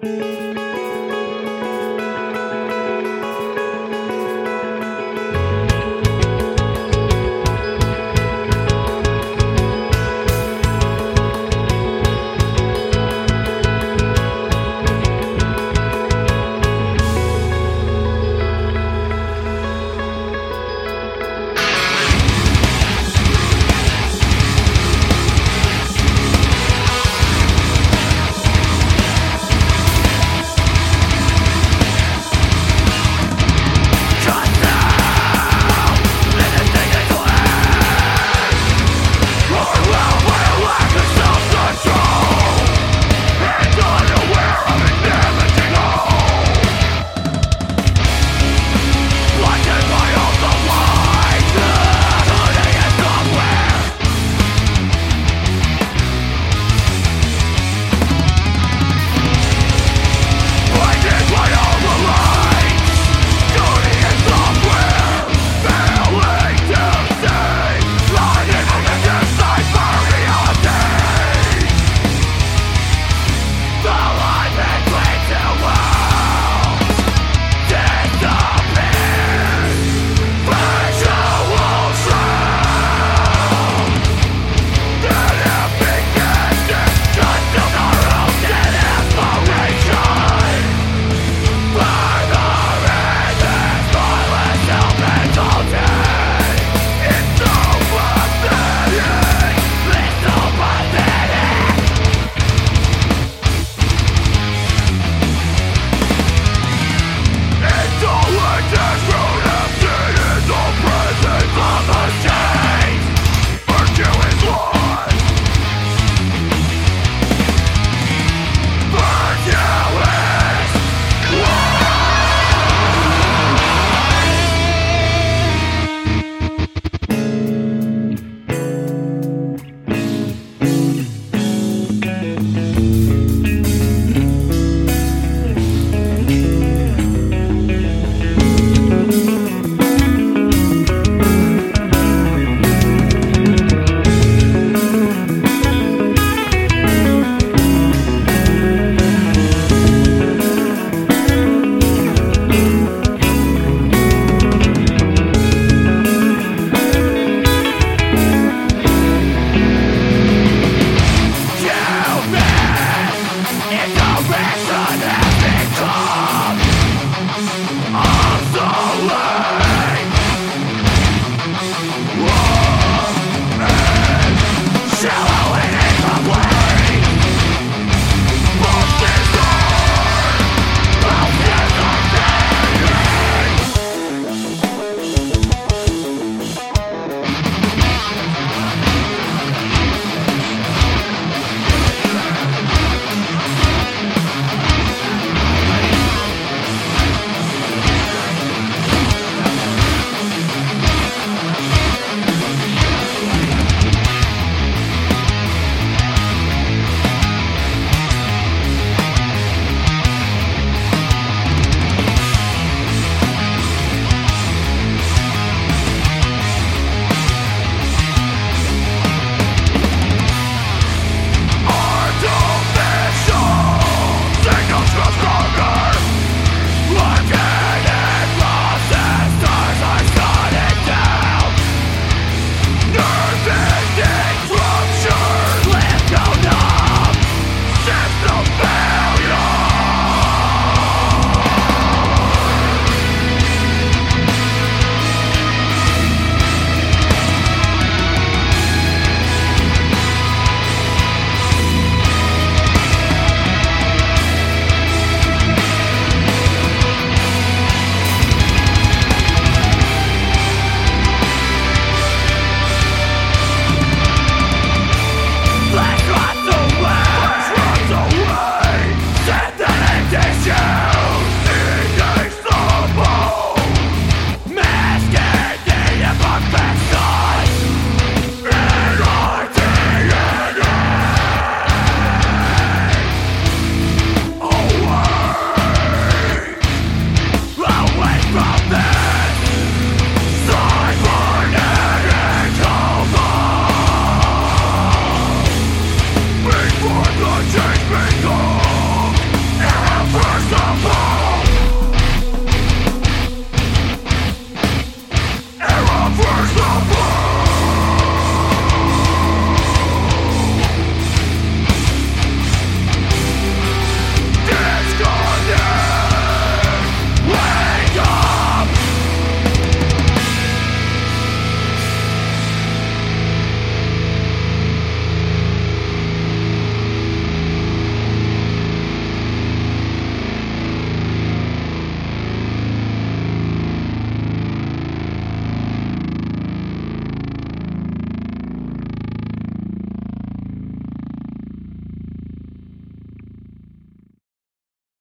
Música